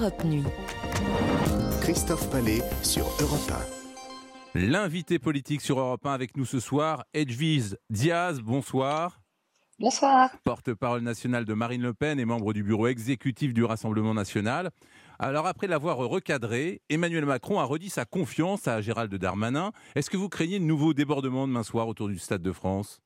Europe Nuit. Christophe Palais sur Europe L'invité politique sur Europe 1 avec nous ce soir, Edwige Diaz, bonsoir. Bonsoir. Porte-parole nationale de Marine Le Pen et membre du bureau exécutif du Rassemblement national. Alors après l'avoir recadré, Emmanuel Macron a redit sa confiance à Gérald Darmanin. Est-ce que vous craignez de nouveaux débordements demain soir autour du Stade de France?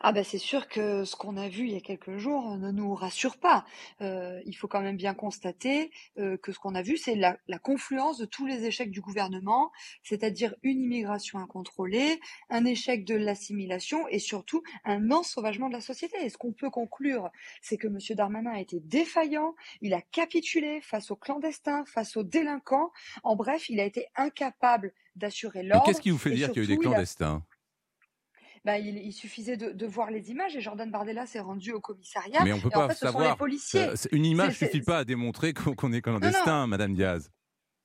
Ah bah c'est sûr que ce qu'on a vu il y a quelques jours ne nous rassure pas. Euh, il faut quand même bien constater euh, que ce qu'on a vu, c'est la, la, confluence de tous les échecs du gouvernement, c'est-à-dire une immigration incontrôlée, un échec de l'assimilation et surtout un ensauvagement de la société. Et ce qu'on peut conclure, c'est que M. Darmanin a été défaillant, il a capitulé face aux clandestins, face aux délinquants. En bref, il a été incapable d'assurer l'ordre. Qu'est-ce qui vous fait dire qu'il y a eu des clandestins? Bah, il, suffisait de, voir les images et Jordan Bardella s'est rendu au commissariat. Mais on peut pas savoir. Euh, une image ne suffit pas à démontrer qu'on est clandestin, Madame Diaz.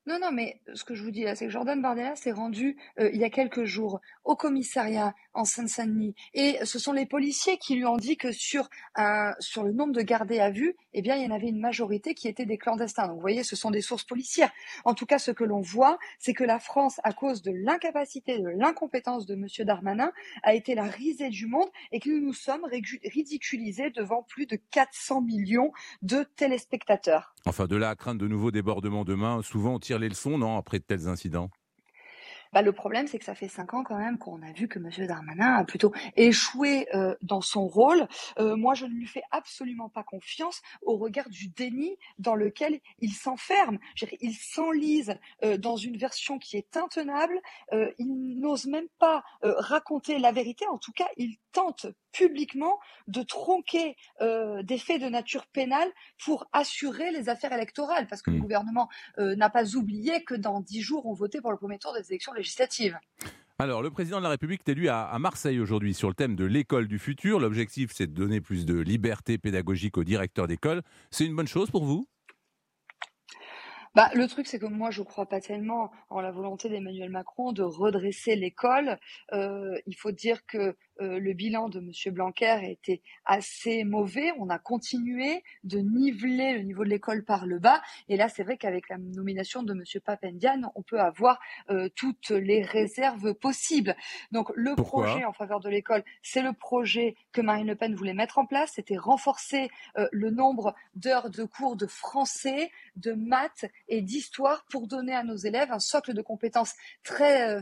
Non, non, mais ce que je vous dis là, c'est que Jordan Bardella s'est rendu euh, il y a quelques jours au commissariat en Seine-Saint-Denis, et ce sont les policiers qui lui ont dit que sur un, sur le nombre de gardés à vue, eh bien, il y en avait une majorité qui étaient des clandestins. Donc, vous voyez, ce sont des sources policières. En tout cas, ce que l'on voit, c'est que la France, à cause de l'incapacité, de l'incompétence de Monsieur Darmanin, a été la risée du monde et que nous nous sommes ridiculisés devant plus de 400 millions de téléspectateurs. Enfin, de là à craindre de nouveaux débordements demain, souvent on tire les leçons, non, après de tels incidents? Bah, le problème, c'est que ça fait cinq ans quand même qu'on a vu que M. Darmanin a plutôt échoué euh, dans son rôle. Euh, moi, je ne lui fais absolument pas confiance au regard du déni dans lequel il s'enferme. Il s'enlise euh, dans une version qui est intenable. il n'ose même pas raconter la vérité. En tout cas, il tente publiquement de tronquer des faits de nature pénale pour assurer les affaires électorales, parce que le mmh. gouvernement n'a pas oublié que dans dix jours, on votait pour le premier tour des élections législative. Alors, le président de la République est élu à, Marseille aujourd'hui sur le thème de l'école du futur. L'objectif, c'est de donner plus de liberté pédagogique aux directeurs d'école. C'est une bonne chose pour vous? Bah, le truc, c'est que moi, je ne crois pas tellement en la volonté d'Emmanuel Macron de redresser l'école. Euh, il faut dire que euh, le bilan de M. Blanquer a été assez mauvais. On a continué de niveler le niveau de l'école par le bas. Et là, c'est vrai qu'avec la nomination de M. Papendian, on peut avoir euh, toutes les réserves possibles. Donc, le projet en faveur de l'école, c'est le projet que Marine Le Pen voulait mettre en place. C'était renforcer euh, le nombre d'heures de cours de français, de maths et d'histoire pour donner à nos élèves un socle de compétences très,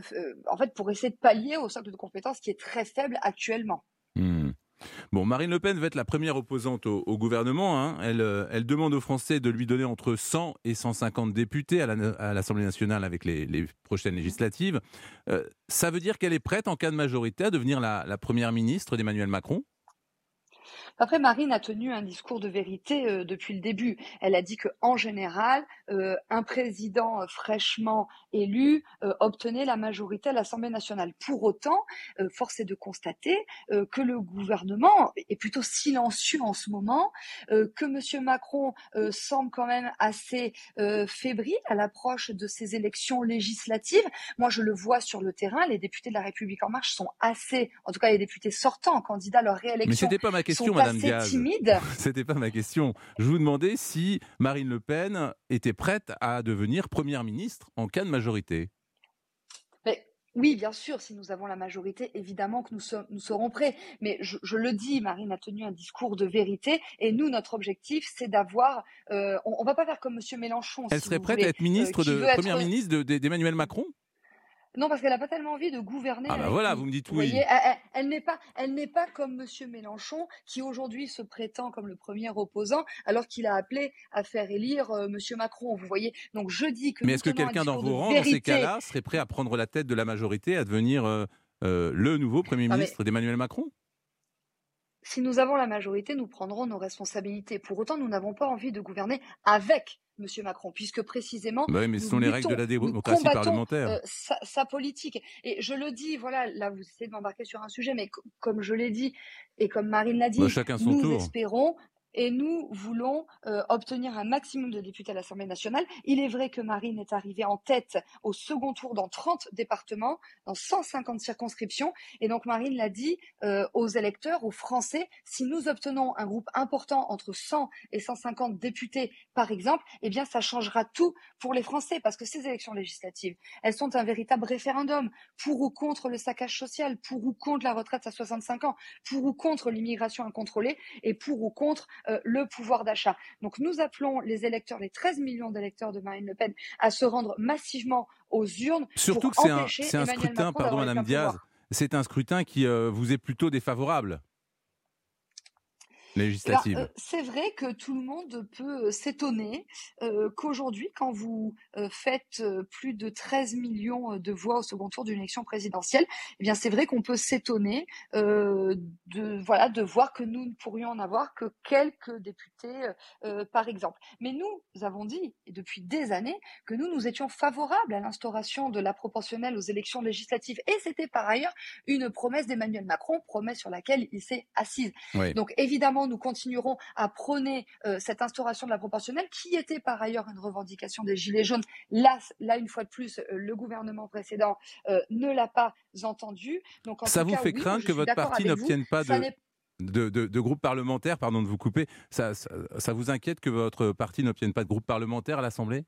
en fait, pour essayer de pallier au socle de compétences qui est très faible actuellement. Hmm. Bon, Marine Le Pen va être la première opposante au, gouvernement. Hein. Elle, euh, elle, demande aux Français de lui donner entre 100 et 150 députés à l'Assemblée nationale avec les, prochaines législatives. Euh, ça veut dire qu'elle est prête, en cas de majorité, à devenir la première ministre d'Emmanuel Macron? Après, Marine a tenu un discours de vérité euh, depuis le début. Elle a dit que, en général, euh, un président euh, fraîchement élu obtenait la majorité à l'Assemblée nationale. Pour autant, force est de constater que le gouvernement est plutôt silencieux en ce moment, que M. Macron semble quand même assez fébrile à l'approche de ces élections législatives. Moi, je le vois sur le terrain. Les députés de la République en marche sont assez, en tout cas les députés sortants, candidats à leur réélection. Mais c'était pas ma question, Madame. C'était pas ma question. Je vous demandais si Marine Le Pen était prête à devenir première ministre en cas de majorité. oui, bien sûr, si nous avons la majorité, évidemment que nous, nous serons prêts. Mais je, le dis, Marine a tenu un discours de vérité. Et nous, notre objectif, c'est d'avoir. Euh, on ne va pas faire comme M. Mélenchon. Elle serait prête à être ministre euh, de, première ministre d'Emmanuel Macron? Non, parce qu'elle n'a pas tellement envie de gouverner. Ah bah voilà, vous me dites oui. Voyez, elle, n'est pas, elle n'est pas comme Monsieur Mélenchon, qui aujourd'hui se prétend comme le premier opposant, alors qu'il a appelé à faire élire euh, Monsieur Macron. Vous voyez, donc je dis que. Mais est-ce que quelqu'un dans vos rangs, dans ces cas-là, serait prêt à prendre la tête de la majorité, à devenir euh, euh, le nouveau premier ministre d'Emmanuel Macron? Si nous avons la majorité, nous prendrons nos responsabilités. Pour autant, nous n'avons pas envie de gouverner avec Monsieur Macron, puisque précisément. Bah oui, mais ce sont les règles de la démocratie parlementaire. Euh, sa, politique. Et je le dis, voilà, là vous essayez de m'embarquer sur un sujet, mais comme je l'ai dit et comme Marine l'a dit, bah, chacun son nous espérons et nous voulons euh, obtenir un maximum de députés à l'Assemblée nationale. Il est vrai que Marine est arrivée en tête au second tour dans 30 départements, dans 150 circonscriptions. Et donc Marine l'a dit euh, aux électeurs, aux Français, si nous obtenons un groupe important entre 100 et 150 députés, par exemple, eh bien ça changera tout pour les Français, parce que ces élections législatives, elles sont un véritable référendum pour ou contre le saccage social, pour ou contre la retraite à 65 ans, pour ou contre l'immigration incontrôlée, et pour ou contre euh, le pouvoir d'achat. Donc nous appelons les électeurs, les 13 millions d'électeurs de Marine Le Pen, à se rendre massivement aux urnes. Surtout pour que c'est un, scrutin, pardon Madame Diaz, c'est un scrutin qui euh, vous est plutôt défavorable. Euh, c'est vrai que tout le monde peut euh, s'étonner euh, qu'aujourd'hui, quand vous faites plus de 13 millions de voix au second tour d'une élection présidentielle, eh bien c'est vrai qu'on peut s'étonner de voilà de voir que nous ne pourrions en avoir que quelques députés, par exemple. Mais nous avons dit et depuis des années que nous nous étions favorables à l'instauration de la proportionnelle aux élections législatives, et c'était par ailleurs une promesse d'Emmanuel Macron, promesse sur laquelle il s'est assise. Donc évidemment nous continuerons à prôner euh, cette instauration de la proportionnelle, qui était par ailleurs une revendication des Gilets jaunes. Là, là une fois de plus, euh, le gouvernement précédent euh, ne l'a pas entendu. Donc, ça vous fait craindre que votre parti n'obtienne pas de... De, groupe parlementaire, pardon de vous couper, ça, ça vous inquiète que votre parti n'obtienne pas de groupe parlementaire à l'Assemblée?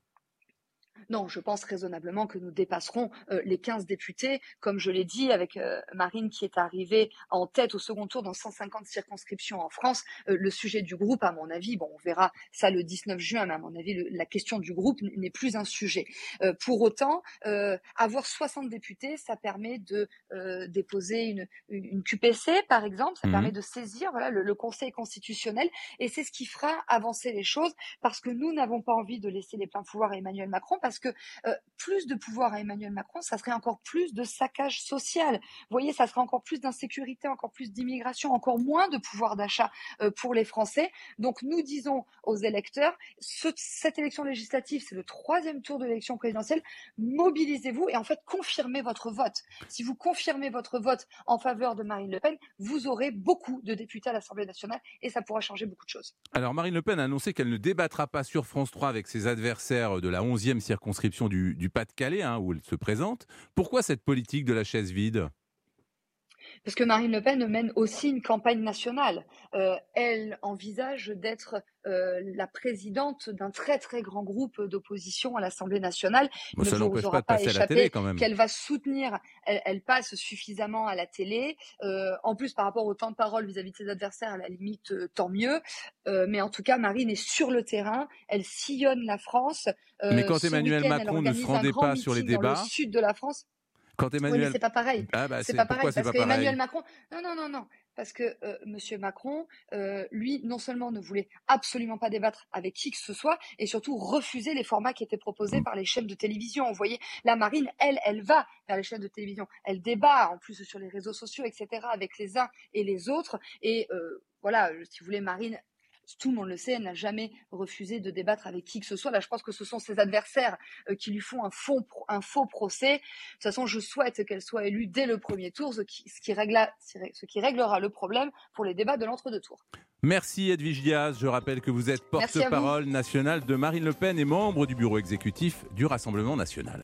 Non, je pense raisonnablement que nous dépasserons euh, les 15 députés, comme je l'ai dit, avec euh, Marine qui est arrivée en tête au second tour dans 150 circonscriptions en France. Euh, le sujet du groupe, à mon avis, bon, on verra ça le 19 juin, mais à mon avis, la question du groupe n'est plus un sujet. pour autant, avoir 60 députés, ça permet de déposer une, une, QPC, par exemple, ça mmh permet de saisir voilà, le, le Conseil constitutionnel, et c'est ce qui fera avancer les choses, parce que nous n'avons pas envie de laisser les pleins pouvoirs à Emmanuel Macron, parce que euh, plus de pouvoir à Emmanuel Macron, ça serait encore plus de saccage social. Vous voyez, ça serait encore plus d'insécurité, encore plus d'immigration, encore moins de pouvoir d'achat euh, pour les Français. Donc nous disons aux électeurs, cette élection législative, c'est le troisième tour de l'élection présidentielle, mobilisez-vous et en fait confirmez votre vote. Si vous confirmez votre vote en faveur de Marine Le Pen, vous aurez beaucoup de députés à l'Assemblée nationale et ça pourra changer beaucoup de choses. Alors Marine Le Pen a annoncé qu'elle ne débattra pas sur France 3 avec ses adversaires de la 11e circonscription conscription du, Pas-de-Calais, hein, où elle se présente. Pourquoi cette politique de la chaise vide? Parce que Marine Le Pen mène aussi une campagne nationale. Euh, elle envisage d'être euh, la présidente d'un très très grand groupe d'opposition à l'Assemblée nationale. Bon, ça n'empêche pas de passer à la télé quand même. Qu'elle va soutenir, elle, passe suffisamment à la télé. Euh, en plus, par rapport au temps de parole vis-à-vis de ses adversaires, à la limite, tant mieux. mais en tout cas, Marine est sur le terrain. Elle sillonne la France. mais quand Emmanuel Macron ne se rendait pas sur les débats, dans le sud de la France. Quand Emmanuel... Oui, c'est pas pareil. Ah bah c'est pas pareil? parce que Emmanuel Macron. Non, non, non, non. Parce que euh, Monsieur Macron, euh, lui, non seulement ne voulait absolument pas débattre avec qui que ce soit, et surtout refuser les formats qui étaient proposés mm. par les chaînes de télévision. Vous voyez, la Marine, elle, elle va vers les chaînes de télévision. Elle débat, en plus sur les réseaux sociaux, etc., avec les uns et les autres. Et euh, voilà, si vous voulez, Marine, tout le monde le sait, elle n'a jamais refusé de débattre avec qui que ce soit. Là, je pense que ce sont ses adversaires euh, qui lui font un faux, un faux procès. De toute façon, je souhaite qu'elle soit élue dès le premier tour, ce qui, ce qui, ce qui réglera le problème pour les débats de l'entre-deux tours. Merci Edwige Diaz. Je rappelle que vous êtes porte-parole nationale de Marine Le Pen et membre du bureau exécutif du Rassemblement national.